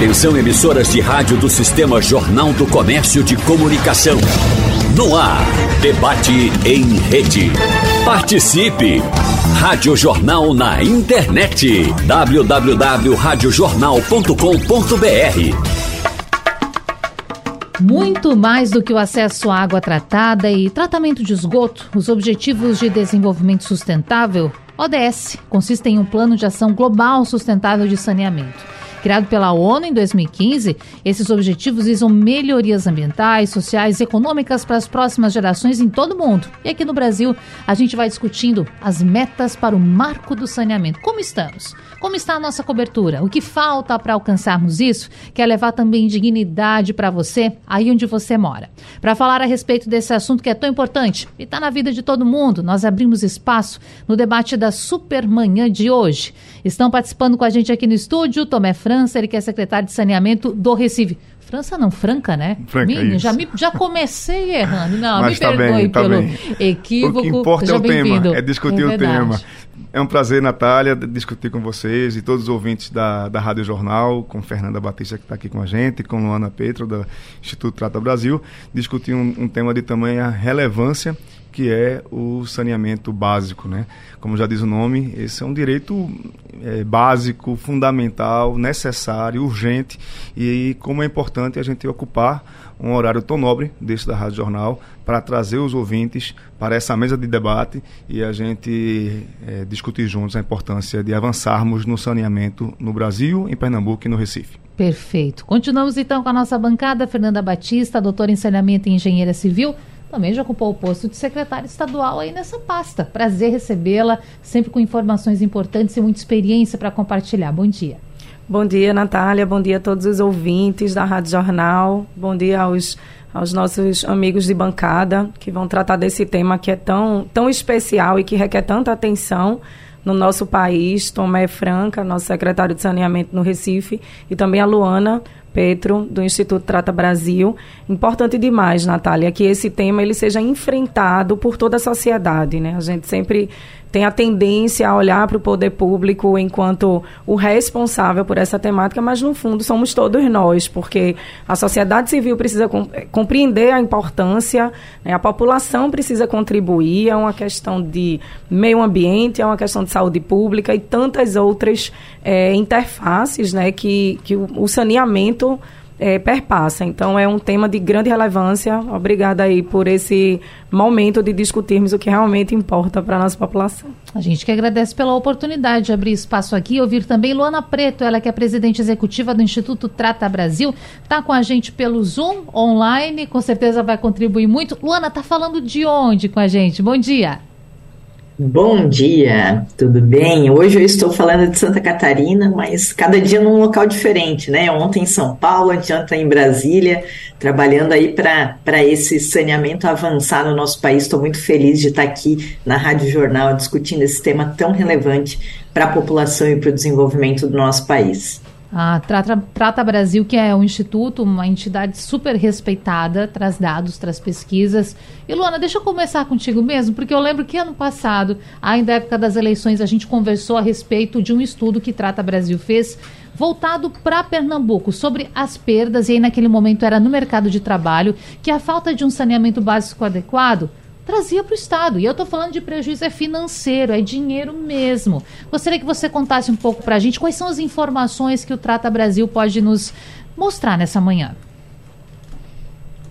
Atenção emissoras de rádio do Sistema Jornal do Comércio de Comunicação. No ar, debate em rede. Participe! Rádio Jornal na internet. www.radiojornal.com.br Muito mais do que o acesso à água tratada e tratamento de esgoto, os Objetivos de Desenvolvimento Sustentável, ODS, consistem em um plano de ação global sustentável de saneamento. Criado pela ONU em 2015, esses objetivos visam melhorias ambientais, sociais e econômicas para as próximas gerações em todo o mundo. E aqui no Brasil, a gente vai discutindo as metas para o marco do saneamento. Como estamos? Como está a nossa cobertura? O que falta para alcançarmos isso? Quer levar também dignidade para você, aí onde você mora. Para falar a respeito desse assunto que é tão importante e está na vida de todo mundo, nós abrimos espaço no debate da Supermanhã de hoje. Estão participando com a gente aqui no estúdio Tomé França, ele que é secretário de saneamento do Recife. França não, Franca, né? Franca, Minha, já, me, já comecei errando. Não, Mas me tá perdoe bem, tá pelo bem. equívoco. O que importa Seja é o tema, é discutir é o tema. É um prazer, Natália, discutir com vocês e todos os ouvintes da, da Rádio Jornal, com Fernanda Batista, que está aqui com a gente, com Luana Petro, do Instituto Trata Brasil, discutir um, um tema de tamanha relevância que é o saneamento básico, né? Como já diz o nome, esse é um direito é, básico, fundamental, necessário, urgente e como é importante a gente ocupar um horário tão nobre desse da Rádio Jornal para trazer os ouvintes para essa mesa de debate e a gente é, discutir juntos a importância de avançarmos no saneamento no Brasil, em Pernambuco e no Recife. Perfeito. Continuamos então com a nossa bancada, Fernanda Batista, doutora em saneamento e engenheira civil também já ocupou o posto de secretária estadual aí nessa pasta. Prazer recebê-la, sempre com informações importantes e muita experiência para compartilhar. Bom dia. Bom dia, Natália. Bom dia a todos os ouvintes da Rádio Jornal. Bom dia aos, aos nossos amigos de bancada que vão tratar desse tema que é tão, tão especial e que requer tanta atenção no nosso país. Tomé Franca, nosso secretário de Saneamento no Recife, e também a Luana Petro, do Instituto Trata Brasil. Importante demais, Natália, que esse tema ele seja enfrentado por toda a sociedade. Né? A gente sempre tem a tendência a olhar para o poder público enquanto o responsável por essa temática, mas no fundo somos todos nós, porque a sociedade civil precisa compreender a importância, né? a população precisa contribuir, é uma questão de meio ambiente, é uma questão de saúde pública e tantas outras é, interfaces né, que, que o saneamento é, perpassa. Então, é um tema de grande relevância. Obrigada aí por esse momento de discutirmos o que realmente importa para a nossa população. A gente que agradece pela oportunidade de abrir espaço aqui e ouvir também Luana Preto, ela que é presidente executiva do Instituto Trata Brasil, está com a gente pelo Zoom online, com certeza vai contribuir muito. Luana, está falando de onde com a gente? Bom dia. Bom dia, tudo bem? Hoje eu estou falando de Santa Catarina, mas cada dia num local diferente, né? Ontem em São Paulo, ontem em Brasília, trabalhando aí para esse saneamento avançar no nosso país. Estou muito feliz de estar aqui na Rádio Jornal discutindo esse tema tão relevante para a população e para o desenvolvimento do nosso país. A Trata, Trata, Brasil, que é um instituto, uma entidade super respeitada, traz dados, traz pesquisas. E Luana, deixa eu começar contigo mesmo, porque eu lembro que ano passado, ainda na época das eleições, a gente conversou a respeito de um estudo que Trata Brasil fez, voltado para Pernambuco, sobre as perdas, e aí naquele momento era no mercado de trabalho, que a falta de um saneamento básico adequado trazia para o Estado. E eu estou falando de prejuízo é financeiro, é dinheiro mesmo. Gostaria que você contasse um pouco para a gente quais são as informações que o Trata Brasil pode nos mostrar nessa manhã.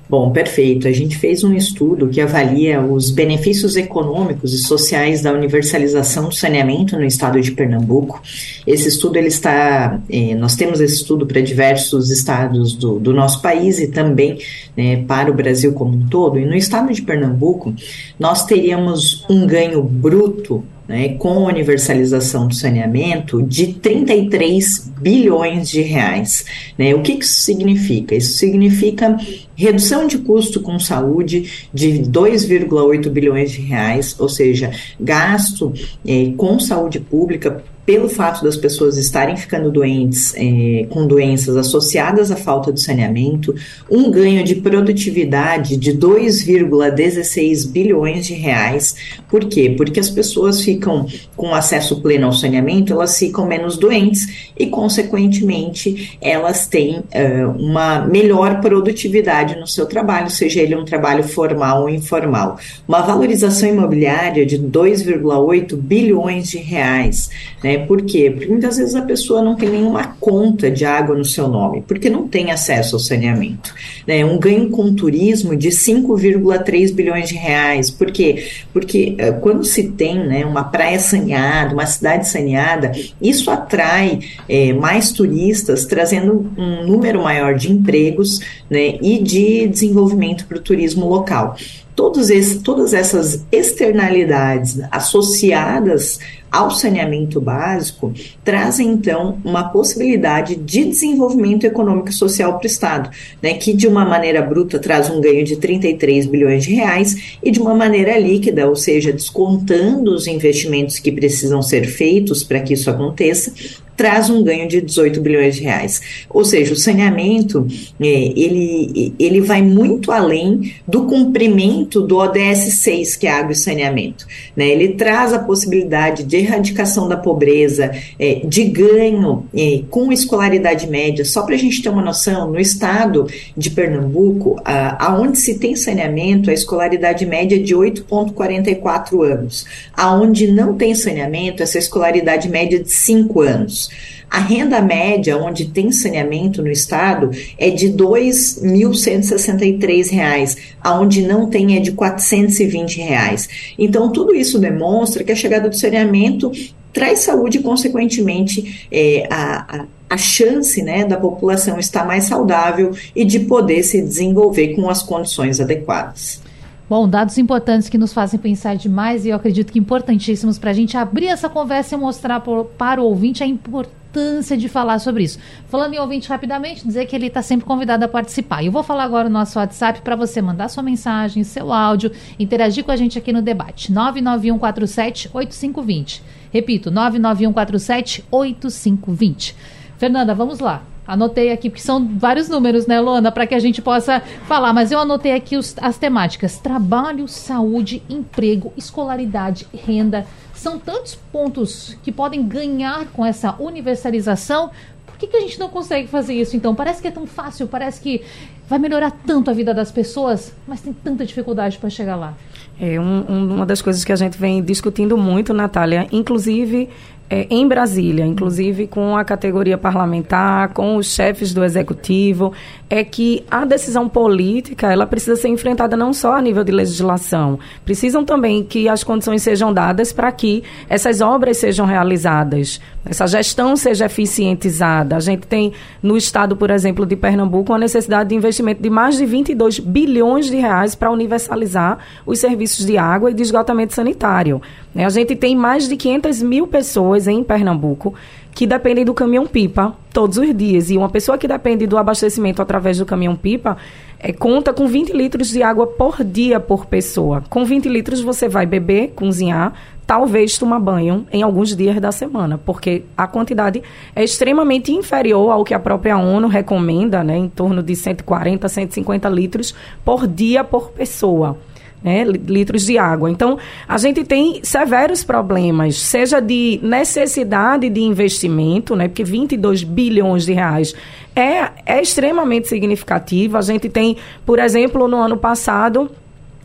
Bom, perfeito. A gente fez um estudo que avalia os benefícios econômicos e sociais da universalização do saneamento no estado de Pernambuco. Esse estudo ele está, eh, nós temos esse estudo para diversos estados do, do nosso país e também né, para o Brasil como um todo. E no estado de Pernambuco nós teríamos um ganho bruto né, com a universalização do saneamento de 33 bilhões de reais. Né? O que, que isso significa? Isso significa redução de custo com saúde de 2,8 bilhões de reais, ou seja, gasto eh, com saúde pública pelo fato das pessoas estarem ficando doentes é, com doenças associadas à falta de saneamento, um ganho de produtividade de 2,16 bilhões de reais. Por quê? Porque as pessoas ficam com acesso pleno ao saneamento, elas ficam menos doentes e, consequentemente, elas têm uh, uma melhor produtividade no seu trabalho, seja ele um trabalho formal ou informal. Uma valorização imobiliária de 2,8 bilhões de reais. Né? Por quê? Porque muitas vezes a pessoa não tem nenhuma conta de água no seu nome, porque não tem acesso ao saneamento. Né? Um ganho com turismo de 5,3 bilhões de reais. Por quê? Porque uh, quando se tem né, uma praia saneada, uma cidade saneada, isso atrai é, mais turistas, trazendo um número maior de empregos né, e de desenvolvimento para o turismo local. Todos esse, todas essas externalidades associadas ao saneamento básico trazem então uma possibilidade de desenvolvimento econômico e social para o Estado, né, que de uma maneira bruta traz um ganho de 33 bilhões de reais e de uma maneira líquida, ou seja, descontando os investimentos que precisam ser feitos para que isso aconteça, traz um ganho de 18 bilhões de reais. Ou seja, o saneamento é, ele, ele vai muito além do cumprimento do ODS 6, que é água e saneamento. Né? Ele traz a possibilidade de erradicação da pobreza, é, de ganho é, com escolaridade média. Só para a gente ter uma noção, no estado de Pernambuco, aonde se tem saneamento, a escolaridade média é de 8,44 anos. Aonde não tem saneamento, essa escolaridade média é de 5 anos. A renda média, onde tem saneamento no estado, é de R$ 2.163, aonde não tem é de 420 reais. Então, tudo isso demonstra que a chegada do saneamento traz saúde e, consequentemente, é, a, a a chance né, da população estar mais saudável e de poder se desenvolver com as condições adequadas. Bom, dados importantes que nos fazem pensar demais e eu acredito que importantíssimos para a gente abrir essa conversa e mostrar por, para o ouvinte a importância de falar sobre isso. Falando em ouvinte rapidamente, dizer que ele está sempre convidado a participar. Eu vou falar agora o nosso WhatsApp para você mandar sua mensagem, seu áudio, interagir com a gente aqui no debate. 991478520. Repito, 991478520. Fernanda, vamos lá. Anotei aqui, porque são vários números, né, Luana, para que a gente possa falar. Mas eu anotei aqui os, as temáticas: trabalho, saúde, emprego, escolaridade, renda. São tantos pontos que podem ganhar com essa universalização. Por que, que a gente não consegue fazer isso, então? Parece que é tão fácil, parece que vai melhorar tanto a vida das pessoas, mas tem tanta dificuldade para chegar lá. É um, um, uma das coisas que a gente vem discutindo muito, Natália, inclusive é, em Brasília, inclusive com a categoria parlamentar, com os chefes do executivo, é que a decisão política ela precisa ser enfrentada não só a nível de legislação, precisam também que as condições sejam dadas para que essas obras sejam realizadas, essa gestão seja eficientizada. A gente tem no estado, por exemplo, de Pernambuco, uma necessidade de investimento de mais de 22 bilhões de reais para universalizar os serviços de água e de esgotamento sanitário. A gente tem mais de 500 mil pessoas em Pernambuco que dependem do caminhão-pipa todos os dias. E uma pessoa que depende do abastecimento através do caminhão-pipa é, conta com 20 litros de água por dia por pessoa. Com 20 litros você vai beber, cozinhar, talvez tomar banho em alguns dias da semana, porque a quantidade é extremamente inferior ao que a própria ONU recomenda, né, em torno de 140, 150 litros por dia por pessoa né, litros de água. Então, a gente tem severos problemas, seja de necessidade de investimento, né, porque 22 bilhões de reais é, é extremamente significativo. A gente tem, por exemplo, no ano passado,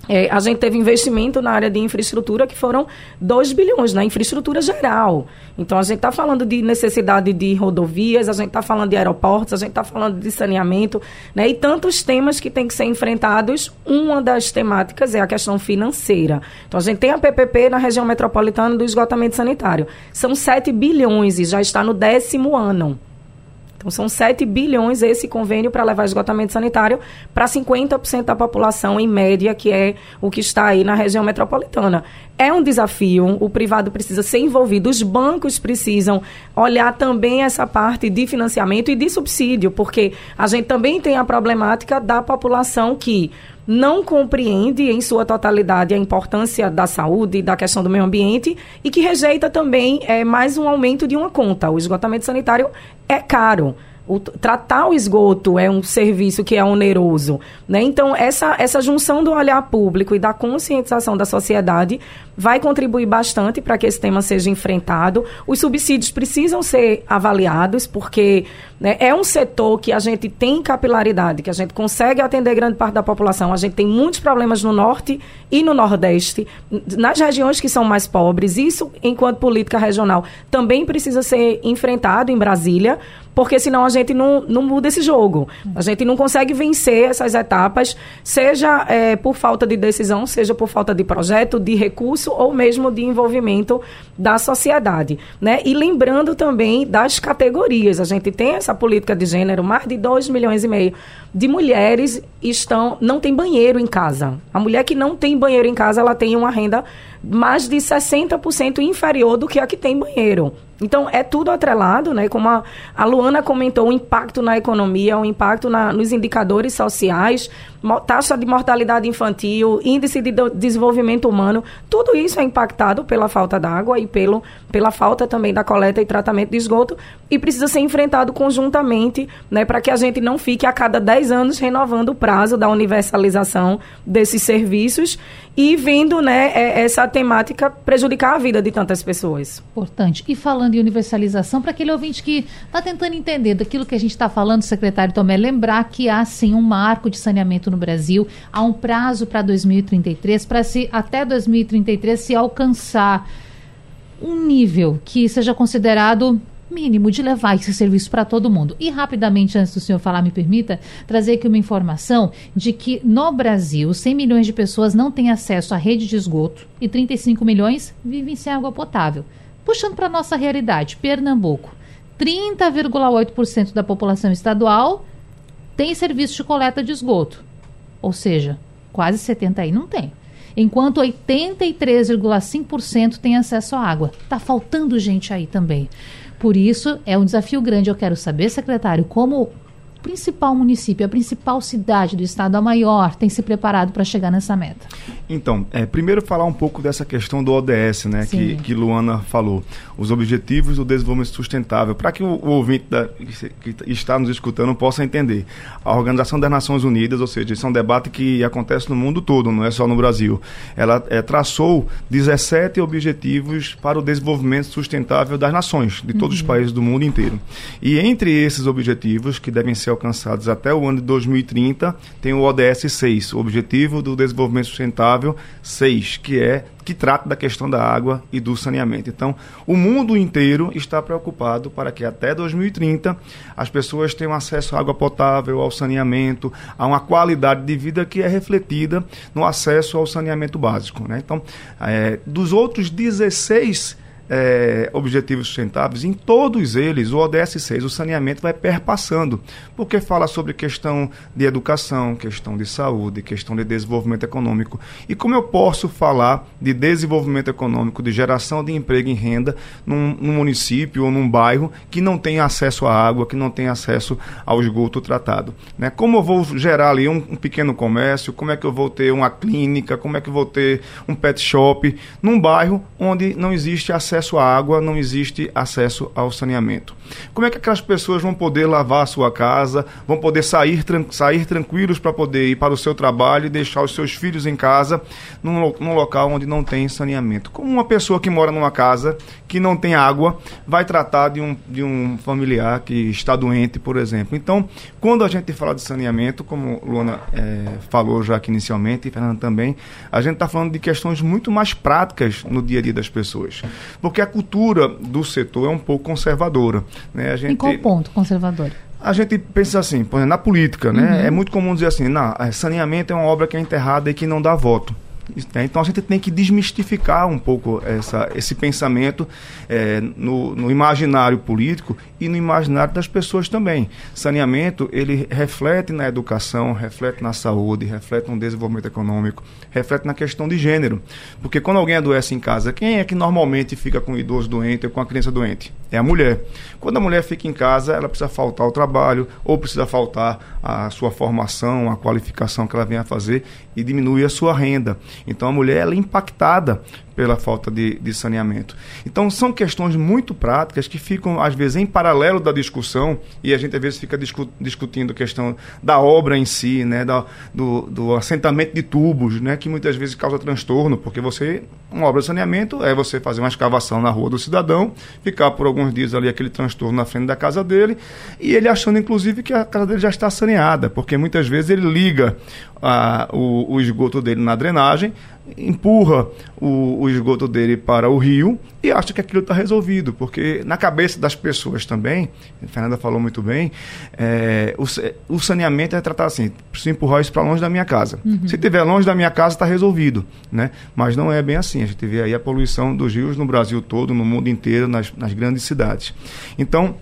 é, a gente teve investimento na área de infraestrutura que foram 2 bilhões na infraestrutura geral. Então, a gente está falando de necessidade de rodovias, a gente está falando de aeroportos, a gente está falando de saneamento, né? E tantos temas que têm que ser enfrentados. Uma das temáticas é a questão financeira. Então, a gente tem a PPP na região metropolitana do esgotamento sanitário. São 7 bilhões e já está no décimo ano. Então, são 7 bilhões esse convênio para levar esgotamento sanitário para 50% da população, em média, que é o que está aí na região metropolitana. É um desafio, o privado precisa ser envolvido, os bancos precisam olhar também essa parte de financiamento e de subsídio, porque a gente também tem a problemática da população que não compreende em sua totalidade a importância da saúde e da questão do meio ambiente e que rejeita também é, mais um aumento de uma conta. O esgotamento sanitário é caro. O, tratar o esgoto é um serviço que é oneroso. Né? Então, essa, essa junção do olhar público e da conscientização da sociedade vai contribuir bastante para que esse tema seja enfrentado. Os subsídios precisam ser avaliados, porque né, é um setor que a gente tem capilaridade, que a gente consegue atender grande parte da população. A gente tem muitos problemas no norte e no nordeste, nas regiões que são mais pobres. Isso, enquanto política regional, também precisa ser enfrentado em Brasília, porque senão a gente não, não muda esse jogo. A gente não consegue vencer essas etapas, seja é, por falta de decisão, seja por falta de projeto, de recurso ou mesmo de envolvimento da sociedade. Né? E lembrando também das categorias. A gente tem essa política de gênero, mais de 2 milhões e meio de mulheres estão não tem banheiro em casa. A mulher que não tem banheiro em casa, ela tem uma renda mais de 60% inferior do que a que tem banheiro. Então, é tudo atrelado, né? Como a, a Luana comentou, o impacto na economia, o impacto na, nos indicadores sociais, taxa de mortalidade infantil, índice de desenvolvimento humano, tudo isso é impactado pela falta d'água e pelo, pela falta também da coleta e tratamento de esgoto e precisa ser enfrentado conjuntamente, né? Para que a gente não fique a cada 10 anos renovando o prazo da universalização desses serviços e vendo, né, é, essa temática prejudicar a vida de tantas pessoas. Importante. E falando em universalização, para aquele ouvinte que está tentando entender daquilo que a gente está falando, secretário Tomé, lembrar que há sim um marco de saneamento no Brasil, há um prazo para 2033, para se até 2033 se alcançar um nível que seja considerado mínimo de levar esse serviço para todo mundo. E rapidamente, antes do senhor falar, me permita trazer aqui uma informação de que no Brasil, 100 milhões de pessoas não têm acesso à rede de esgoto e 35 milhões vivem sem água potável. Puxando para a nossa realidade, Pernambuco, 30,8% da população estadual tem serviço de coleta de esgoto. Ou seja, quase 70 aí não tem. Enquanto 83,5% tem acesso à água. Está faltando gente aí também. Por isso, é um desafio grande. Eu quero saber, secretário, como principal município, a principal cidade do estado, a maior, tem se preparado para chegar nessa meta? Então, é, primeiro falar um pouco dessa questão do ODS, né, que, que Luana falou, os Objetivos do Desenvolvimento Sustentável, para que o, o ouvinte da, que está nos escutando possa entender. A Organização das Nações Unidas, ou seja, isso é um debate que acontece no mundo todo, não é só no Brasil. Ela é, traçou 17 objetivos para o desenvolvimento sustentável das nações, de todos uhum. os países do mundo inteiro. E entre esses objetivos, que devem ser alcançados até o ano de 2030, tem o ODS 6, o Objetivo do Desenvolvimento Sustentável 6, que é que trata da questão da água e do saneamento. Então, o mundo inteiro está preocupado para que até 2030 as pessoas tenham acesso à água potável, ao saneamento, a uma qualidade de vida que é refletida no acesso ao saneamento básico. Né? Então, é, dos outros 16 é, objetivos sustentáveis, em todos eles, o ODS 6, o saneamento vai perpassando, porque fala sobre questão de educação, questão de saúde, questão de desenvolvimento econômico. E como eu posso falar de desenvolvimento econômico, de geração de emprego e renda num, num município ou num bairro que não tem acesso à água, que não tem acesso ao esgoto tratado? Né? Como eu vou gerar ali um, um pequeno comércio, como é que eu vou ter uma clínica, como é que eu vou ter um pet shop num bairro onde não existe acesso acesso à água, não existe acesso ao saneamento. Como é que aquelas pessoas vão poder lavar a sua casa, vão poder sair, tran sair tranquilos para poder ir para o seu trabalho e deixar os seus filhos em casa num, num local onde não tem saneamento? Como uma pessoa que mora numa casa que não tem água vai tratar de um, de um familiar que está doente, por exemplo? Então, quando a gente fala de saneamento, como Luana é, falou já aqui inicialmente, e Fernanda também, a gente está falando de questões muito mais práticas no dia a dia das pessoas porque a cultura do setor é um pouco conservadora. Né? A gente, em qual ponto conservadora? A gente pensa assim, exemplo, na política, né? Uhum. É muito comum dizer assim, não, é, saneamento é uma obra que é enterrada e que não dá voto. Né? Então a gente tem que desmistificar um pouco essa, esse pensamento é, no, no, imaginário político e no imaginário das pessoas também. Saneamento, ele reflete na educação, reflete na saúde, reflete no desenvolvimento econômico, reflete na questão de gênero. Porque quando alguém adoece em casa, quem é que normalmente fica com o idoso doente ou com a criança doente? É a mulher. Quando a mulher fica em casa, ela precisa faltar ao trabalho ou precisa faltar a sua formação, a qualificação que ela venha a fazer e diminui a sua renda. Então a mulher ela é impactada pela falta de, de, saneamento. Então, são questões muito práticas que ficam, às vezes, em paralelo da discussão, e a gente, às vezes, fica discu discutindo a questão da obra em si, né, da, do, do, assentamento de tubos, né, que muitas vezes causa transtorno, porque você, uma obra de saneamento é você fazer uma escavação na rua do cidadão, ficar por alguns dias ali aquele transtorno na frente da casa dele, e ele achando, inclusive, que a casa dele já está saneada, porque muitas vezes ele liga a, o, o esgoto dele na drenagem, empurra o, o, esgoto dele para o rio e acha que aquilo está resolvido, porque na cabeça das pessoas também, a Fernanda falou muito bem, é, o, o, saneamento é tratar assim, preciso empurrar isso para longe da minha casa. Uhum. Se estiver longe da minha casa, está resolvido, né? Mas não é bem assim. A gente vê aí a poluição dos rios no Brasil todo, no mundo inteiro, nas, nas grandes cidades. Então,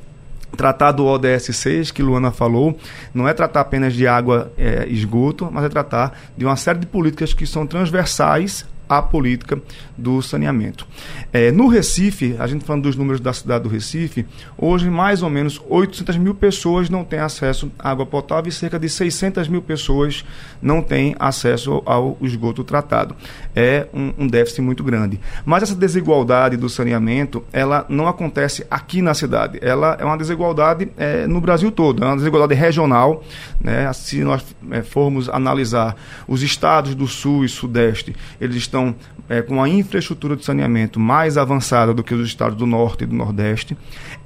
Tratar do ODS 6, que Luana falou, não é tratar apenas de água é, esgoto, mas é tratar de uma série de políticas que são transversais a política do saneamento. É, no Recife, a gente falando dos números da cidade do Recife, hoje mais ou menos 800 mil pessoas não têm acesso à água potável e cerca de 600 mil pessoas não têm acesso ao esgoto tratado. É um, um déficit muito grande. Mas essa desigualdade do saneamento, ela não acontece aqui na cidade. Ela é uma desigualdade é, no Brasil todo, é uma desigualdade regional. Né? Se nós é, formos analisar os estados do Sul e Sudeste, eles estão estão é, com uma infraestrutura de saneamento mais avançada do que os estados do Norte e do Nordeste.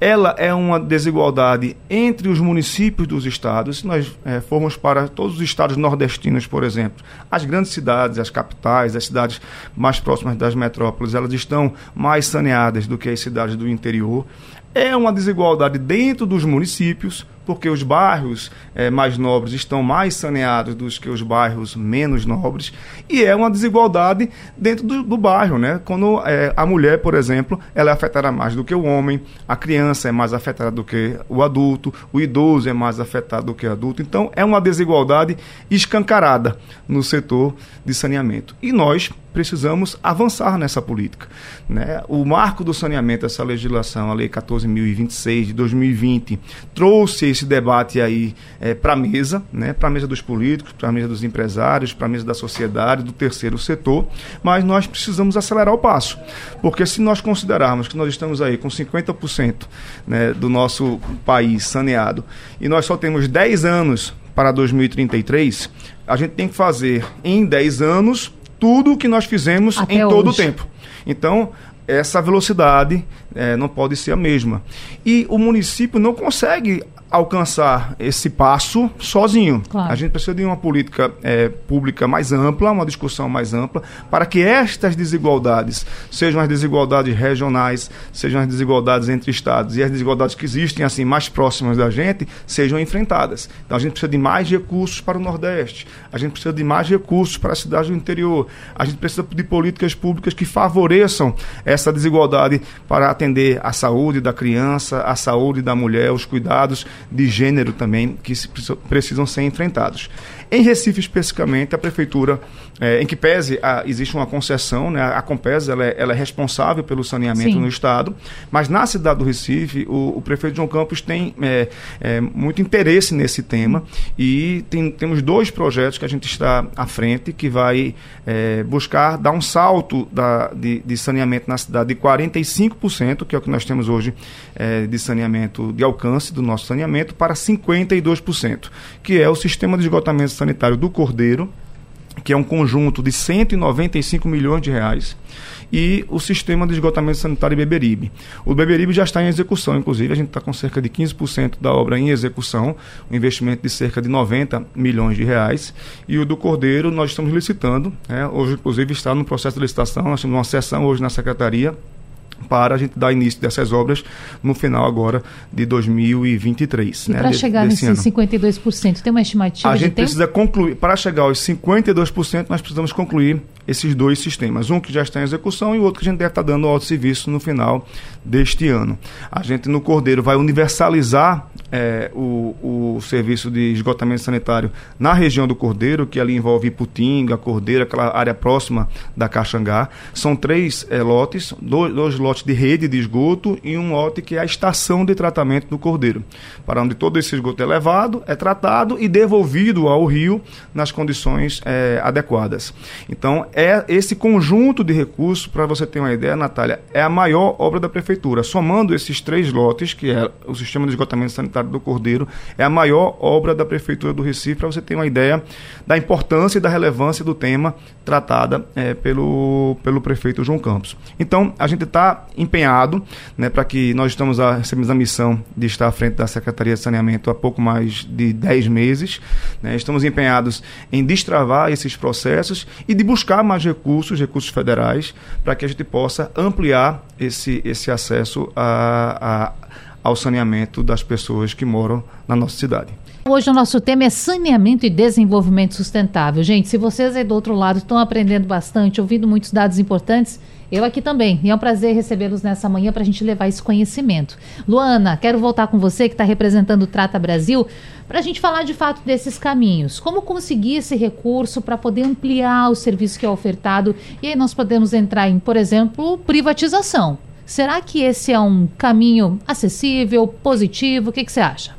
Ela é uma desigualdade entre os municípios dos estados. Se nós é, formos para todos os estados nordestinos, por exemplo, as grandes cidades, as capitais, as cidades mais próximas das metrópoles, elas estão mais saneadas do que as cidades do interior. É uma desigualdade dentro dos municípios, porque os bairros é, mais nobres estão mais saneados do que os bairros menos nobres, e é uma desigualdade dentro do, do bairro, né? Quando é, a mulher, por exemplo, ela é afetada mais do que o homem, a criança é mais afetada do que o adulto, o idoso é mais afetado do que o adulto, então é uma desigualdade escancarada no setor de saneamento. E nós precisamos avançar nessa política. Né? O marco do saneamento, essa legislação, a Lei 14.026 de 2020, trouxe esse debate aí é, para a mesa, né? para a mesa dos políticos, para a mesa dos empresários, para a mesa da sociedade, do terceiro setor, mas nós precisamos acelerar o passo, porque se nós considerarmos que nós estamos aí com 50% né, do nosso país saneado e nós só temos 10 anos para 2033, a gente tem que fazer em 10 anos tudo o que nós fizemos Até em hoje. todo o tempo. Então, essa velocidade é, não pode ser a mesma. E o município não consegue alcançar esse passo sozinho. Claro. A gente precisa de uma política é, pública mais ampla, uma discussão mais ampla, para que estas desigualdades, sejam as desigualdades regionais, sejam as desigualdades entre estados e as desigualdades que existem assim mais próximas da gente, sejam enfrentadas. Então a gente precisa de mais recursos para o Nordeste, a gente precisa de mais recursos para as cidades do interior, a gente precisa de políticas públicas que favoreçam essa desigualdade para atender a saúde da criança, a saúde da mulher, os cuidados de gênero também que precisam ser enfrentados. Em Recife, especificamente, a prefeitura, é, em que pese a, existe uma concessão, né, a Compesa ela é, ela é responsável pelo saneamento Sim. no Estado, mas na cidade do Recife, o, o prefeito João Campos tem é, é, muito interesse nesse tema e tem, temos dois projetos que a gente está à frente, que vai é, buscar dar um salto da, de, de, saneamento na cidade de 45%, que é o que nós temos hoje é, de saneamento, de alcance do nosso saneamento, para 52%, que é o sistema de esgotamento sanitário do Cordeiro, que é um conjunto de 195 milhões de reais, e o sistema de esgotamento sanitário Beberibe. O Beberibe já está em execução, inclusive, a gente está com cerca de 15% da obra em execução, um investimento de cerca de 90 milhões de reais, e o do Cordeiro nós estamos licitando, né? hoje, inclusive, está no processo de licitação, nós temos uma sessão hoje na Secretaria, para a gente dar início dessas obras no final agora de 2023. E né, para chegar nesses ano. 52%, tem uma estimativa A gente precisa concluir, para chegar aos 52%, nós precisamos concluir esses dois sistemas. Um que já está em execução e o outro que a gente deve estar dando ao serviço no final deste ano. A gente no Cordeiro vai universalizar é, o, o serviço de esgotamento sanitário na região do Cordeiro, que ali envolve Iputinga, Cordeiro, aquela área próxima da Caxangá. São três é, lotes, dois, dois lotes de rede de esgoto e um lote que é a estação de tratamento do Cordeiro, para onde todo esse esgoto é levado, é tratado e devolvido ao rio nas condições é, adequadas. Então, é esse conjunto de recursos, para você ter uma ideia, Natália, é a maior obra da prefeitura. Somando esses três lotes, que é o sistema de esgotamento sanitário do Cordeiro, é a maior obra da prefeitura do Recife, para você ter uma ideia da importância e da relevância do tema tratada é, pelo, pelo prefeito João Campos. Então, a gente está empenhado né, para que nós estamos a, recebemos a missão de estar à frente da Secretaria de Saneamento há pouco mais de 10 meses. Né, estamos empenhados em destravar esses processos e de buscar mais recursos, recursos federais, para que a gente possa ampliar esse, esse acesso a, a, ao saneamento das pessoas que moram na nossa cidade. Hoje o nosso tema é saneamento e desenvolvimento sustentável. Gente, se vocês aí do outro lado estão aprendendo bastante, ouvindo muitos dados importantes, eu aqui também. E é um prazer recebê-los nessa manhã para a gente levar esse conhecimento. Luana, quero voltar com você, que está representando o Trata Brasil, para a gente falar de fato desses caminhos. Como conseguir esse recurso para poder ampliar o serviço que é ofertado? E aí nós podemos entrar em, por exemplo, privatização. Será que esse é um caminho acessível, positivo? O que, que você acha?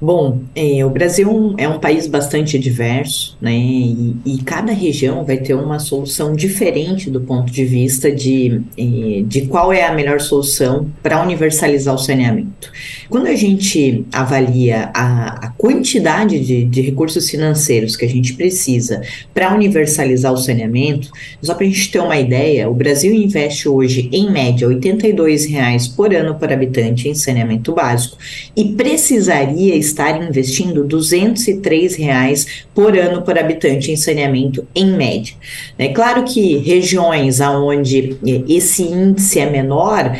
Bom, é, o Brasil é um país bastante diverso, né? E, e, cada região vai ter uma solução diferente do ponto de vista de, é, de qual é a melhor solução para universalizar o saneamento. Quando a gente avalia a, a quantidade de, de, recursos financeiros que a gente precisa para universalizar o saneamento, só para a gente ter uma ideia, o Brasil investe hoje, em média, 82 reais por ano por habitante em saneamento básico e precisaria estar investindo 203 reais por ano por habitante em saneamento, em média. É claro que regiões onde esse índice é menor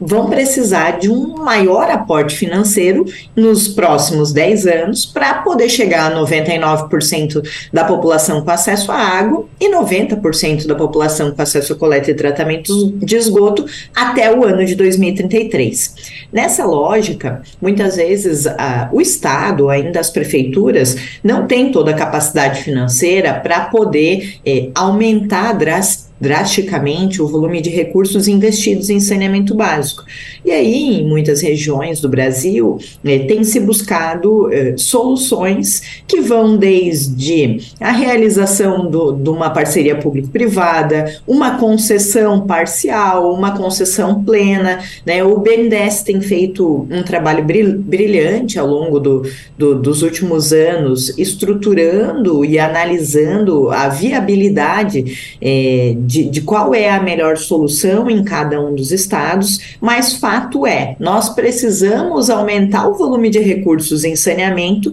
vão precisar de um maior aporte financeiro nos próximos 10 anos para poder chegar a 99% da população com acesso à água e 90% da população com acesso a coleta e tratamento de esgoto até o ano de 2033. Nessa lógica, muitas vezes a, o Estado, ainda as prefeituras, não tem toda a capacidade financeira para poder é, aumentar drasticamente drasticamente o volume de recursos investidos em saneamento básico. E aí, em muitas regiões do Brasil, eh, tem se buscado eh, soluções que vão desde a realização do, de uma parceria público-privada, uma concessão parcial, uma concessão plena. Né? O BNDES tem feito um trabalho brilhante ao longo do, do, dos últimos anos, estruturando e analisando a viabilidade eh, de, de qual é a melhor solução em cada um dos estados, mas fato é, nós precisamos aumentar o volume de recursos em saneamento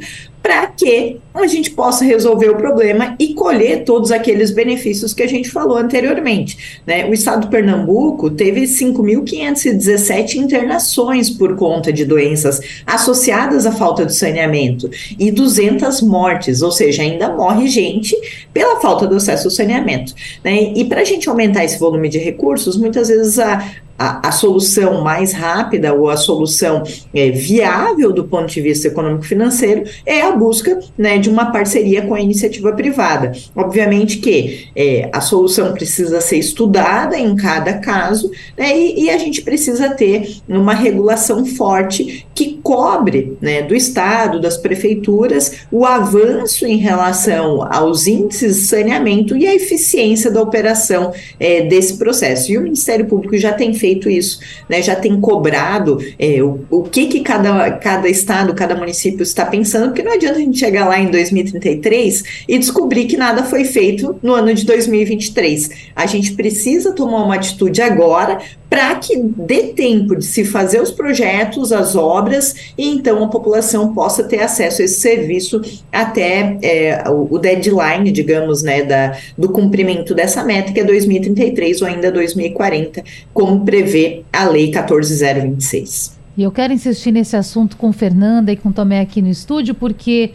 para que a gente possa resolver o problema e colher todos aqueles benefícios que a gente falou anteriormente. Né? O estado do Pernambuco teve 5.517 internações por conta de doenças associadas à falta de saneamento e 200 mortes, ou seja, ainda morre gente pela falta do acesso ao saneamento. Né? E para a gente aumentar esse volume de recursos, muitas vezes a, a, a, solução mais rápida ou a solução é, viável do ponto de vista econômico-financeiro é a busca né, de uma parceria com a iniciativa privada. Obviamente que é, a solução precisa ser estudada em cada caso né, e, e, a gente precisa ter uma regulação forte que cobre né, do Estado, das prefeituras, o avanço em relação aos índices de saneamento e a eficiência da operação é, desse processo. E o Ministério Público já tem feito isso, né, já tem cobrado é, o, o que, que cada, cada estado, cada município está pensando, porque não adianta a gente chegar lá em 2033 e descobrir que nada foi feito no ano de 2023. A gente precisa tomar uma atitude agora para que dê tempo de se fazer os projetos, as obras, e então a população possa ter acesso a esse serviço até é, o, deadline, digamos, né, da, do cumprimento dessa meta, que é 2033 ou ainda 2040, como prevê a Lei 14026. E eu quero insistir nesse assunto com Fernanda e com Tomé aqui no estúdio, porque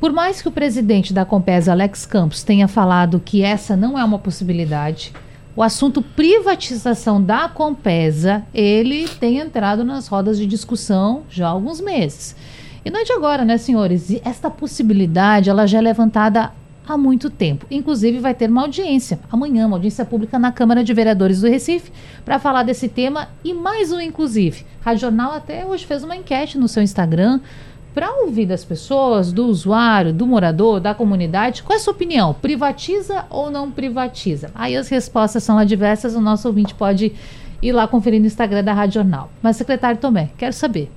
por mais que o presidente da Compesa, Alex Campos, tenha falado que essa não é uma possibilidade, o assunto privatização da Compesa, ele tem entrado nas rodas de discussão já há alguns meses. E não é de agora, né, senhores? Esta possibilidade, ela já é levantada há muito tempo. Inclusive, vai ter uma audiência amanhã, uma audiência pública na Câmara de Vereadores do Recife, para falar desse tema e mais um, inclusive. A Jornal até hoje fez uma enquete no seu Instagram para ouvir das pessoas, do usuário, do morador, da comunidade, qual é a sua opinião? Privatiza ou não privatiza? Aí as respostas são adversas, o nosso ouvinte pode ir lá conferir no Instagram da Rádio Jornal. Mas, secretário Tomé, quero saber.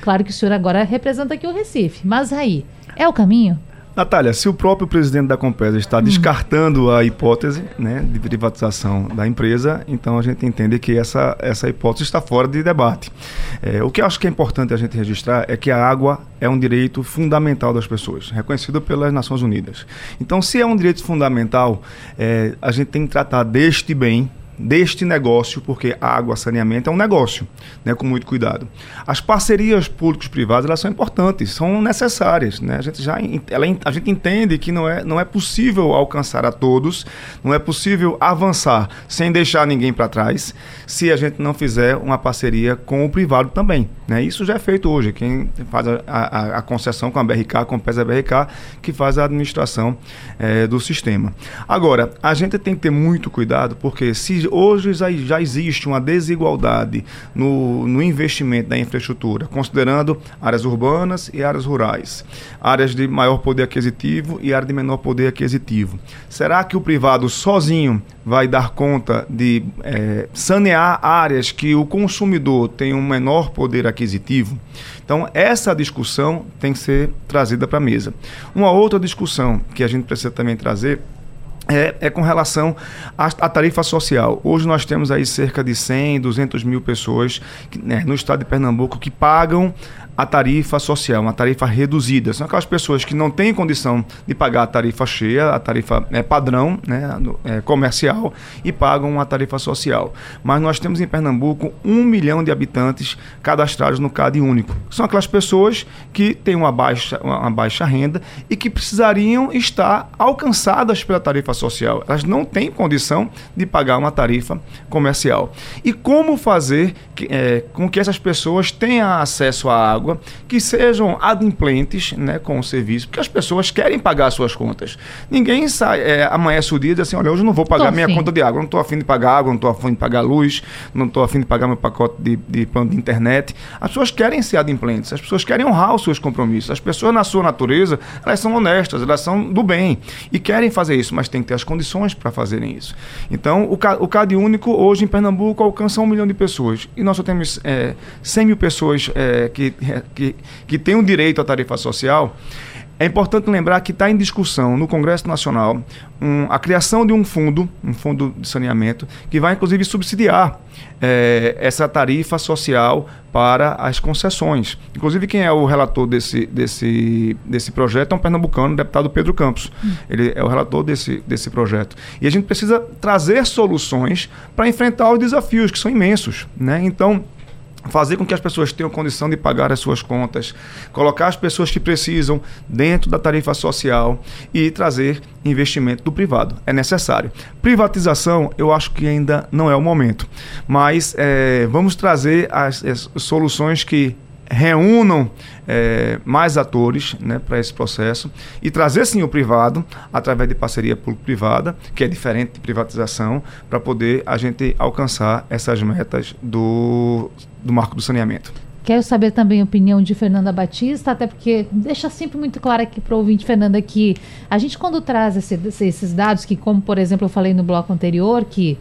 Claro que o senhor agora representa aqui o Recife, mas aí, é o caminho? Natália, se o próprio presidente da Compesa está hum. descartando a hipótese né, de privatização da empresa, então a gente entende que essa, essa hipótese está fora de debate. É, o que eu acho que é importante a gente registrar é que a água é um direito fundamental das pessoas, reconhecido pelas Nações Unidas. Então, se é um direito fundamental, é, a gente tem que tratar deste bem deste negócio, porque água saneamento é um negócio, né, com muito cuidado. As parcerias públicos-privadas elas são importantes, são necessárias, né? A gente já ela, a gente entende que não é, não é possível alcançar a todos, não é possível avançar sem deixar ninguém para trás, se a gente não fizer uma parceria com o privado também, né? Isso já é feito hoje, quem faz a, a, a concessão com a BRK, com a PESA BRK, que faz a administração é, do sistema. Agora, a gente tem que ter muito cuidado, porque se hoje já, existe uma desigualdade no, no investimento da infraestrutura, considerando áreas urbanas e áreas rurais, áreas de maior poder aquisitivo e áreas de menor poder aquisitivo. Será que o privado sozinho vai dar conta de é, sanear áreas que o consumidor tem um menor poder aquisitivo? Então, essa discussão tem que ser trazida para a mesa. Uma outra discussão que a gente precisa também trazer é, é, com relação à, tarifa social. Hoje nós temos aí cerca de 100, 200 mil pessoas que, né, no estado de Pernambuco que pagam a tarifa social, uma tarifa reduzida. São aquelas pessoas que não têm condição de pagar a tarifa cheia, a tarifa é, padrão, né, é, comercial, e pagam uma tarifa social. Mas nós temos em Pernambuco um milhão de habitantes cadastrados no CAD único. São aquelas pessoas que têm uma baixa, uma baixa renda e que precisariam estar alcançadas pela tarifa social. Elas não têm condição de pagar uma tarifa comercial. E como fazer que, é, com que essas pessoas tenham acesso à água? Água que sejam adimplentes né, com o serviço, porque as pessoas querem pagar suas contas. Ninguém sai, é, amanhece o dia e diz assim: olha, hoje eu não vou pagar tô minha conta de água, não estou afim de pagar água, não estou afim de pagar luz, não estou afim de pagar meu pacote de, de plano de internet. As pessoas querem ser adimplentes, as pessoas querem honrar os seus compromissos. As pessoas, na sua natureza, elas são honestas, elas são do bem e querem fazer isso, mas tem que ter as condições para fazerem isso. Então, o, o CAD único hoje em Pernambuco alcança um milhão de pessoas e nós só temos é, 100 mil pessoas é, que que, que tem um direito à tarifa social, é importante lembrar que está em discussão no Congresso Nacional um, a criação de um fundo, um fundo de saneamento, que vai inclusive subsidiar é, essa tarifa social para as concessões. Inclusive, quem é o relator desse, desse, desse projeto é um pernambucano, o deputado Pedro Campos. Hum. Ele é o relator desse, desse projeto. E a gente precisa trazer soluções para enfrentar os desafios, que são imensos. Né? Então, fazer com que as pessoas tenham condição de pagar as suas contas, colocar as pessoas que precisam dentro da tarifa social e trazer investimento do privado. É necessário. Privatização, eu acho que ainda não é o momento, mas é, vamos trazer as, as soluções que reúnam é, mais atores né, para esse processo e trazer sim o privado através de parceria público-privada, que é diferente de privatização, para poder a gente alcançar essas metas do, do marco do saneamento. Quero saber também a opinião de Fernanda Batista, até porque deixa sempre muito claro aqui para o ouvinte, Fernanda, que a gente quando traz esse, esses dados, que como, por exemplo, eu falei no bloco anterior, que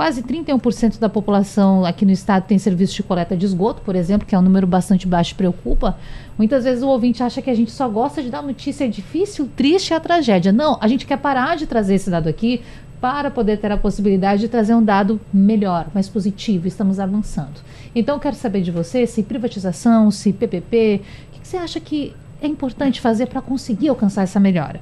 Quase 31% da população aqui no estado tem serviço de coleta de esgoto, por exemplo, que é um número bastante baixo e preocupa. Muitas vezes o ouvinte acha que a gente só gosta de dar notícia difícil, triste e a tragédia. Não, a gente quer parar de trazer esse dado aqui para poder ter a possibilidade de trazer um dado melhor, mais positivo. Estamos avançando. Então, quero saber de você se privatização, se PPP, o que, que você acha que é importante fazer para conseguir alcançar essa melhora?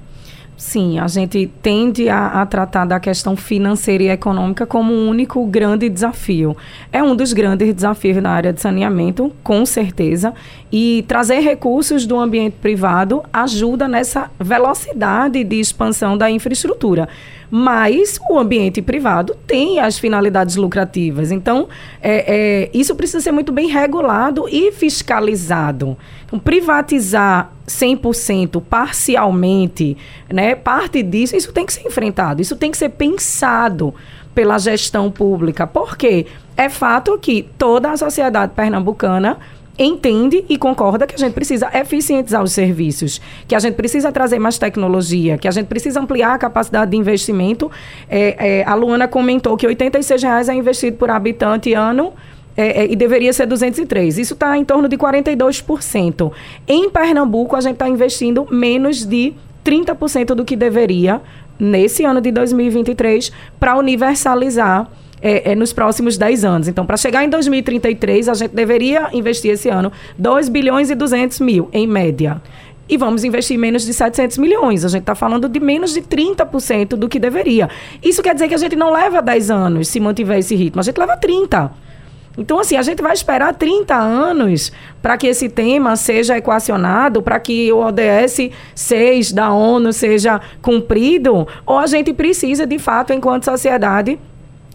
Sim, a gente tende a, a, tratar da questão financeira e econômica como um único grande desafio. É um dos grandes desafios na área de saneamento, com certeza, e trazer recursos do ambiente privado ajuda nessa velocidade de expansão da infraestrutura. Mas o ambiente privado tem as finalidades lucrativas. Então, é, é, isso precisa ser muito bem regulado e fiscalizado. Então, privatizar 100%, parcialmente, né, parte disso, isso tem que ser enfrentado, isso tem que ser pensado pela gestão pública. Por quê? É fato que toda a sociedade pernambucana entende e concorda que a gente precisa eficientizar os serviços, que a gente precisa trazer mais tecnologia, que a gente precisa ampliar a capacidade de investimento. É, é, a Luana comentou que 86 reais é investido por habitante ano. É, é, e deveria ser 203. Isso está em torno de 42%. Em Pernambuco, a gente está investindo menos de 30% do que deveria nesse ano de 2023 para universalizar é, é, nos próximos 10 anos. Então, para chegar em 2033, a gente deveria investir esse ano 2 bilhões e 200 mil, em média. E vamos investir menos de 700 milhões. A gente está falando de menos de 30% do que deveria. Isso quer dizer que a gente não leva 10 anos se mantiver esse ritmo, a gente leva 30. Então, assim, a gente vai esperar 30 anos para que esse tema seja equacionado, para que o ODS 6 da ONU seja cumprido, ou a gente precisa, de fato, enquanto sociedade,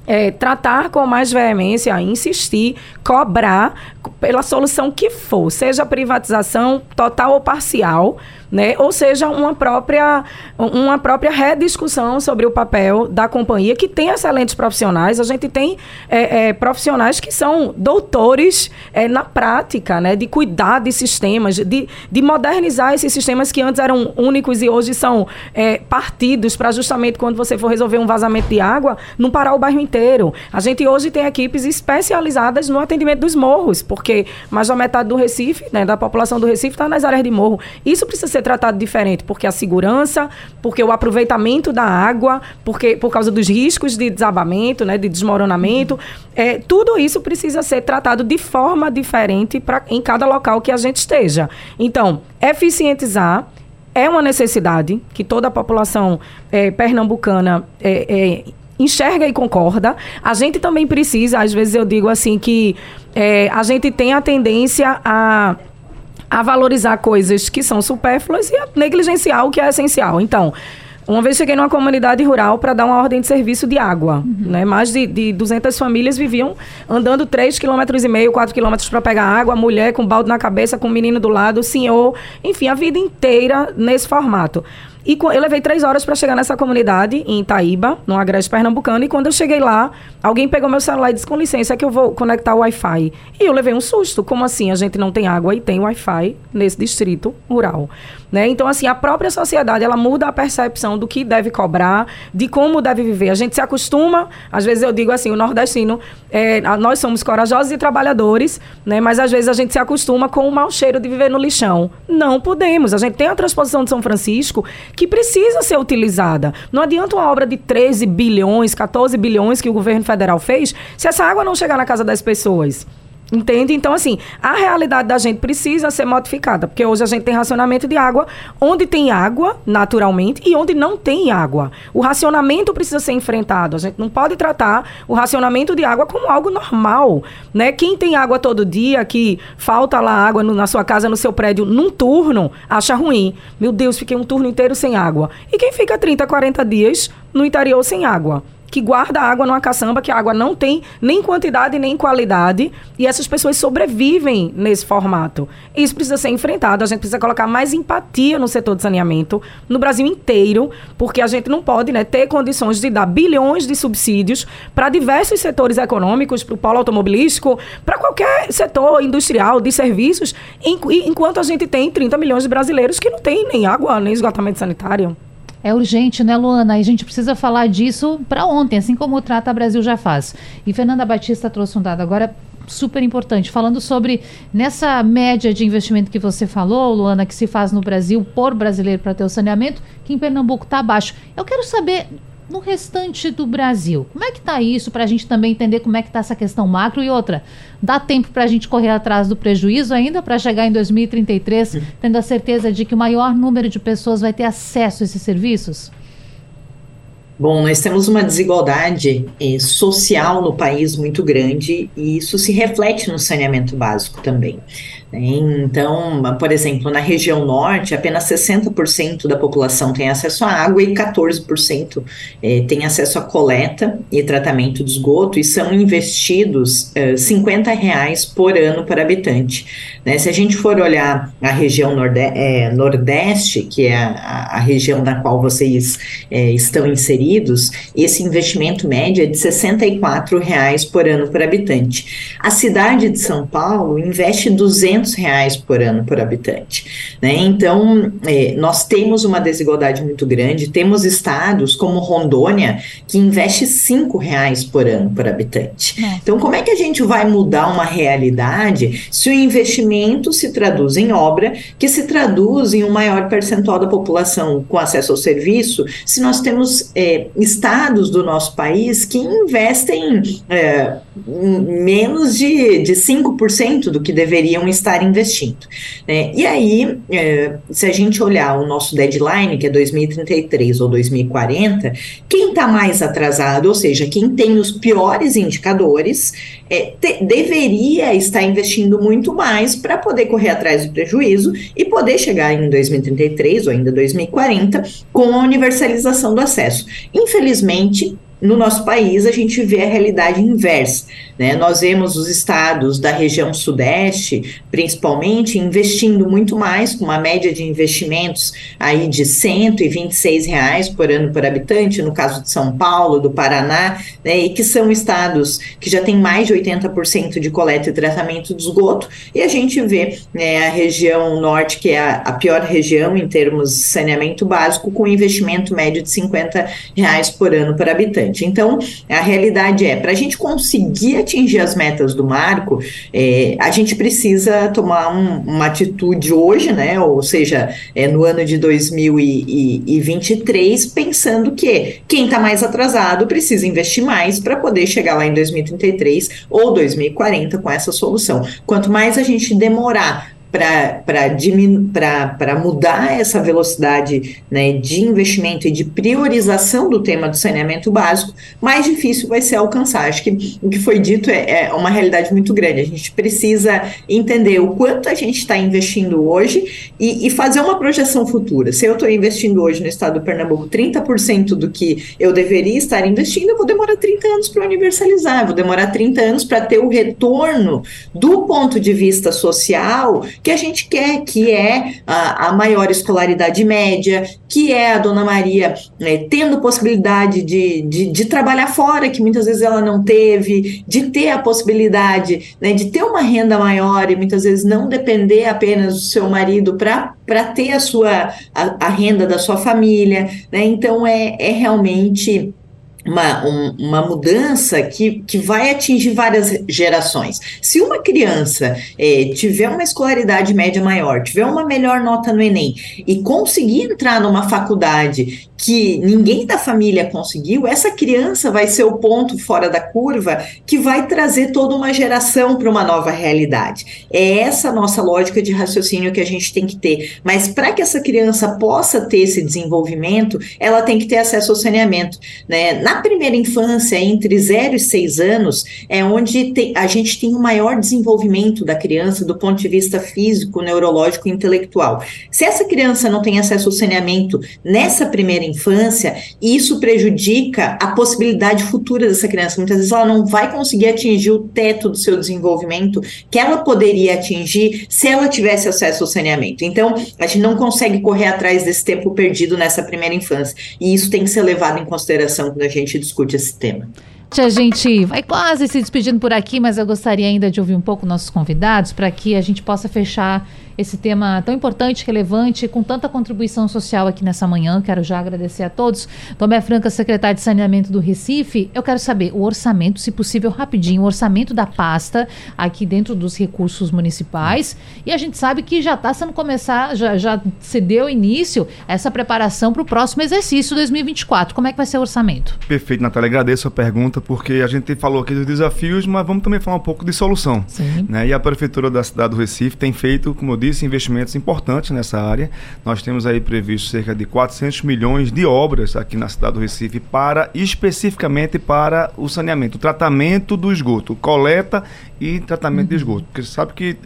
é, tratar com mais veemência, insistir, cobrar pela solução que for, seja privatização total ou parcial, né? Ou seja, uma própria, uma própria rediscussão sobre o papel da companhia, que tem excelentes profissionais. A gente tem é, é, profissionais que são doutores é, na prática, né? De cuidar de sistemas, de, de modernizar esses sistemas que antes eram únicos e hoje são é, partidos para justamente quando você for resolver um vazamento de água, não parar o bairro inteiro. A gente hoje tem equipes especializadas no atendimento dos morros, porque mais da metade do Recife, né, da população do Recife, está nas áreas de morro. Isso precisa ser tratado diferente, porque a segurança, porque o aproveitamento da água, porque por causa dos riscos de desabamento, né, de desmoronamento, é, tudo isso precisa ser tratado de forma diferente pra, em cada local que a gente esteja. Então, eficientizar é uma necessidade que toda a população é, pernambucana é, é, enxerga e concorda. A gente também precisa, às vezes eu digo assim, que é, a gente tem a tendência a a valorizar coisas que são supérfluas e a negligenciar o que é essencial. Então, uma vez cheguei numa comunidade rural para dar uma ordem de serviço de água. Uhum. Né? Mais de, de 200 famílias viviam andando 3,5 km, 4 km para pegar água, mulher com balde na cabeça, com o menino do lado, senhor, enfim, a vida inteira nesse formato. E eu levei três horas para chegar nessa comunidade, em Itaíba, no Agreste Pernambucano. E quando eu cheguei lá, alguém pegou meu celular e disse: com licença, é que eu vou conectar o Wi-Fi. E eu levei um susto. Como assim? A gente não tem água e tem Wi-Fi nesse distrito rural. Né? Então, assim, a própria sociedade, ela muda a percepção do que deve cobrar, de como deve viver. A gente se acostuma, às vezes eu digo assim, o nordestino, é, nós somos corajosos e trabalhadores, né? mas às vezes a gente se acostuma com o mau cheiro de viver no lixão. Não podemos. A gente tem a transposição de São Francisco que precisa ser utilizada. Não adianta uma obra de 13 bilhões, 14 bilhões que o governo federal fez, se essa água não chegar na casa das pessoas. Entende? Então, assim, a realidade da gente precisa ser modificada, porque hoje a gente tem racionamento de água onde tem água, naturalmente, e onde não tem água. O racionamento precisa ser enfrentado. A gente não pode tratar o racionamento de água como algo normal, né? Quem tem água todo dia, que falta lá água no, na sua casa, no seu prédio, num turno, acha ruim. Meu Deus, fiquei um turno inteiro sem água. E quem fica 30, 40 dias no interior sem água? Que guarda água numa caçamba, que a água não tem nem quantidade nem qualidade, e essas pessoas sobrevivem nesse formato. Isso precisa ser enfrentado, a gente precisa colocar mais empatia no setor de saneamento, no Brasil inteiro, porque a gente não pode né, ter condições de dar bilhões de subsídios para diversos setores econômicos, para o polo automobilístico, para qualquer setor industrial, de serviços, enquanto a gente tem 30 milhões de brasileiros que não têm nem água, nem esgotamento sanitário. É urgente, né, Luana? A gente precisa falar disso para ontem, assim como o Trata Brasil já faz. E Fernanda Batista trouxe um dado agora super importante, falando sobre nessa média de investimento que você falou, Luana, que se faz no Brasil por brasileiro para ter o saneamento, que em Pernambuco está abaixo. Eu quero saber no restante do Brasil. Como é que está isso para a gente também entender como é que está essa questão macro e outra? Dá tempo para a gente correr atrás do prejuízo ainda para chegar em 2033 tendo a certeza de que o maior número de pessoas vai ter acesso a esses serviços? Bom, nós temos uma desigualdade eh, social no país muito grande e isso se reflete no saneamento básico também. Então, por exemplo, na região norte, apenas 60% da população tem acesso à água e 14% eh, tem acesso à coleta e tratamento de esgoto e são investidos eh, 50 reais por ano por habitante. Né? Se a gente for olhar a região norde eh, nordeste, que é a, a, região na qual vocês estão inseridos, esse investimento médio é de 64 reais por ano por habitante. A cidade de São Paulo investe 200 reais por ano por habitante. Né? Então, é, nós temos uma desigualdade muito grande. Temos estados como Rondônia que investe cinco reais por ano por habitante. Então, como é que a gente vai mudar uma realidade se o investimento se traduz em obra, que se traduz em um maior percentual da população com acesso ao serviço, se nós temos é, estados do nosso país que investem é, menos de, de 5% do que deveriam estar investindo. Né? E aí, é, se a gente olhar o nosso deadline, que é 2033 ou 2040, quem está mais atrasado, ou seja, quem tem os piores indicadores, é, te, deveria estar investindo muito mais para poder correr atrás do prejuízo e poder chegar em 2033 ou ainda 2040 com a universalização do acesso. Infelizmente, no nosso país, a gente vê a realidade inversa. Né? Nós vemos os estados da região sudeste, principalmente, investindo muito mais, com uma média de investimentos aí de 126 reais por ano por habitante, no caso de São Paulo, do Paraná, né? e que são estados que já têm mais de 80% de coleta e tratamento de esgoto, e a gente vê né, a região norte, que é a, pior região em termos de saneamento básico, com investimento médio de 50 reais por ano por habitante. Então, a realidade é, para a gente conseguir atingir as metas do marco, é, a gente precisa tomar um, uma atitude hoje, né? Ou seja, é, no ano de 2023, pensando que quem está mais atrasado precisa investir mais para poder chegar lá em 2033 ou 2040 com essa solução. Quanto mais a gente demorar para mudar essa velocidade né, de investimento e de priorização do tema do saneamento básico, mais difícil vai ser alcançar. Acho que o que foi dito é, é uma realidade muito grande. A gente precisa entender o quanto a gente está investindo hoje e, e, fazer uma projeção futura. Se eu estou investindo hoje no estado do Pernambuco 30% do que eu deveria estar investindo, eu vou demorar 30 anos para universalizar, vou demorar 30 anos para ter o retorno do ponto de vista social que a gente quer, que é a, a maior escolaridade média, que é a Dona Maria né, tendo possibilidade de, de, de, trabalhar fora, que muitas vezes ela não teve, de ter a possibilidade né, de ter uma renda maior e muitas vezes não depender apenas do seu marido para ter a sua a, a, renda da sua família. Né? Então é, é realmente uma, um, uma mudança que, que vai atingir várias gerações. Se uma criança é, tiver uma escolaridade média maior, tiver uma melhor nota no Enem e conseguir entrar numa faculdade que ninguém da família conseguiu, essa criança vai ser o ponto fora da curva que vai trazer toda uma geração para uma nova realidade. É essa nossa lógica de raciocínio que a gente tem que ter. Mas para que essa criança possa ter esse desenvolvimento, ela tem que ter acesso ao saneamento. Né? Na primeira infância, entre 0 e 6 anos, é onde tem, a gente tem o maior desenvolvimento da criança do ponto de vista físico, neurológico e intelectual. Se essa criança não tem acesso ao saneamento nessa primeira infância, isso prejudica a possibilidade futura dessa criança. Muitas vezes ela não vai conseguir atingir o teto do seu desenvolvimento que ela poderia atingir se ela tivesse acesso ao saneamento. Então, a gente não consegue correr atrás desse tempo perdido nessa primeira infância. E isso tem que ser levado em consideração quando a gente discute esse tema. A gente vai quase se despedindo por aqui, mas eu gostaria ainda de ouvir um pouco nossos convidados para que a gente possa fechar esse tema tão importante, relevante, com tanta contribuição social aqui nessa manhã. Quero já agradecer a todos. Tomé Franca, secretário de Saneamento do Recife. Eu quero saber o orçamento, se possível, rapidinho, o orçamento da pasta aqui dentro dos recursos municipais. E a gente sabe que já está sendo começar, já, já se deu início essa preparação para o próximo exercício 2024. Como é que vai ser o orçamento? Perfeito, Natália. Agradeço a pergunta, porque a gente falou aqui dos desafios, mas vamos também falar um pouco de solução. Sim. Né? E a Prefeitura da cidade do Recife tem feito, como eu disse, investimentos importantes nessa área. Nós temos aí previsto cerca de 400 milhões de obras aqui na cidade do Recife para especificamente para o saneamento, o tratamento do esgoto, coleta e tratamento uhum. de esgoto. Porque você sabe que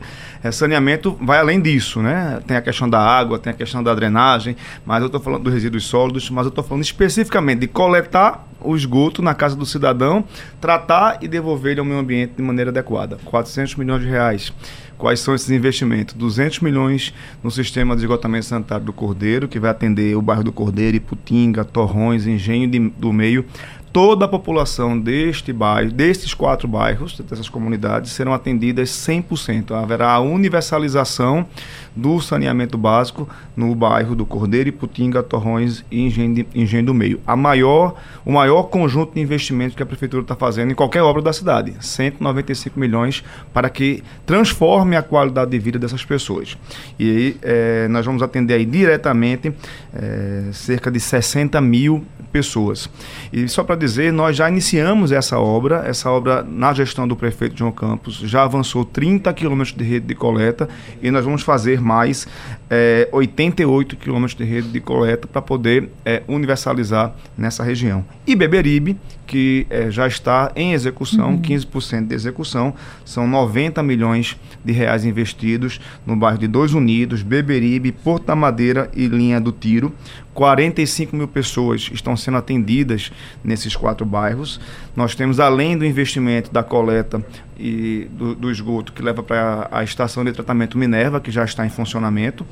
é, saneamento vai além disso, né? Tem a questão da água, tem a questão da drenagem, mas eu estou falando dos resíduos sólidos, mas eu estou falando especificamente de coletar o esgoto na casa do cidadão, tratar e devolver ele ao meio ambiente de maneira adequada. 400 milhões de reais. Quais são esses investimentos? 200 milhões no sistema de esgotamento sanitário do Cordeiro, que vai atender o bairro do Cordeiro, Iputinga, Torrões, Engenho de, do Meio, toda a população deste bairro, destes quatro bairros, dessas comunidades, serão atendidas 100%. Haverá a universalização do saneamento básico no bairro do Cordeiro, Iputinga, Torrões e Engenho, Engenho do Meio. A maior, o maior conjunto de investimentos que a Prefeitura está fazendo em qualquer obra da cidade. 195 milhões para que transforme a qualidade de vida dessas pessoas. E aí é, nós vamos atender aí diretamente é, cerca de 60 mil pessoas. E só para dizer, nós já iniciamos essa obra, essa obra na gestão do prefeito João Campos, já avançou 30 quilômetros de rede de coleta e nós vamos fazer mais é, 88 quilômetros de rede de coleta para poder é, universalizar nessa região. E Beberibe, que é, já está em execução, uhum. 15% de execução, são 90 milhões de reais investidos no bairro de Dois Unidos, Beberibe, Porto da Madeira e Linha do Tiro. 45 mil pessoas estão sendo atendidas nesses quatro bairros. Nós temos, além do investimento da coleta e do, do esgoto que leva para a estação de tratamento Minerva, que já está em funcionamento,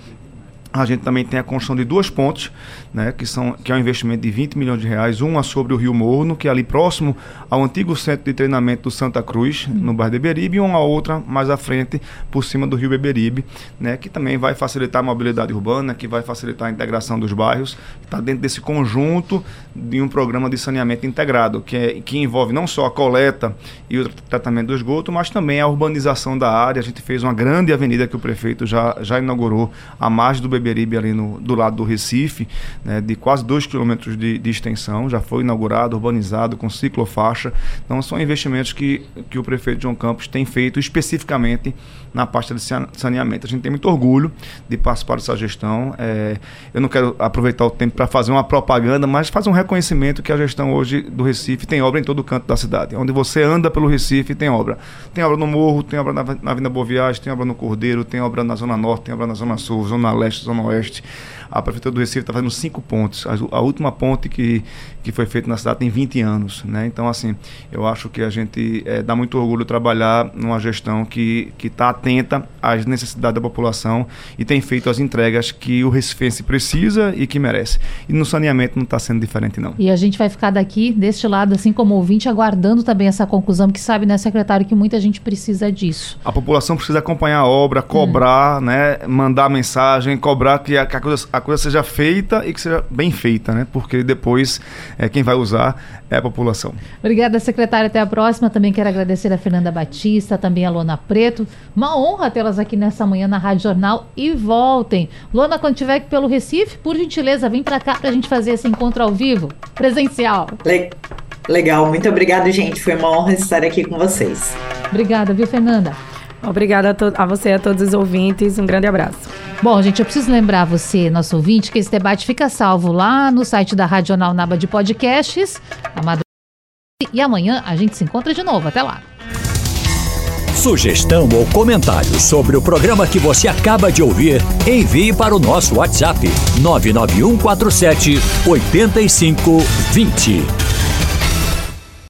a gente também tem a construção de duas pontes, né, que, são, que é um investimento de 20 milhões de reais, uma sobre o Rio Morno, que é ali próximo ao antigo centro de treinamento do Santa Cruz, no bairro de Beberibe, e uma outra mais à frente, por cima do Rio Beberibe, né, que também vai facilitar a mobilidade urbana, que vai facilitar a integração dos bairros, está dentro desse conjunto de um programa de saneamento integrado, que, é, que envolve não só a coleta e o tratamento do esgoto, mas também a urbanização da área. A gente fez uma grande avenida que o prefeito já, já inaugurou à margem do Beberibe, Beberibe, ali no, do lado do Recife, né, de quase 2 quilômetros de, de, extensão, já foi inaugurado, urbanizado, com ciclofaixa. Então, são investimentos que, que o prefeito João Campos tem feito especificamente na pasta de saneamento. A gente tem muito orgulho de participar dessa gestão. É, eu não quero aproveitar o tempo para fazer uma propaganda, mas fazer um reconhecimento que a gestão hoje do Recife tem obra em todo canto da cidade. Onde você anda pelo Recife, tem obra. Tem obra no Morro, tem obra na, na Avenida Boa tem obra no Cordeiro, tem obra na Zona Norte, tem obra na Zona Sul, Zona Leste, Zona Oeste. A Prefeitura do Recife está fazendo cinco pontes. A, a, última ponte que, que foi feita na cidade tem 20 anos. Né? Então, assim, eu acho que a gente é, dá muito orgulho trabalhar numa gestão que está atenta às necessidades da população e tem feito as entregas que o Recifense precisa e que merece. E no saneamento não está sendo diferente, não. E a gente vai ficar daqui, deste lado, assim como ouvinte, aguardando também essa conclusão, porque sabe, né, secretário, que muita gente precisa disso. A população precisa acompanhar a obra, cobrar, hum. né, mandar mensagem, cobrar que a, que a coisa a coisa seja feita e que seja bem feita, né? Porque depois é, quem vai usar é a população. Obrigada, secretária. Até a próxima. Também quero agradecer a Fernanda Batista, também a Lona Preto. Uma honra tê-las aqui nessa manhã na Rádio Jornal. E voltem. Lona, quando estiver aqui pelo Recife, por gentileza, vem para cá para a gente fazer esse encontro ao vivo, presencial. Legal, muito obrigada, gente. Foi uma honra estar aqui com vocês. Obrigada, viu, Fernanda? Obrigada a, a, você e a todos os ouvintes. Um grande abraço. Bom, gente, eu preciso lembrar você, nosso ouvinte, que esse debate fica salvo lá no site da Radional Naba de Podcasts. E amanhã a gente se encontra de novo. Até lá. Sugestão ou comentário sobre o programa que você acaba de ouvir, envie para o nosso WhatsApp 99147 8520.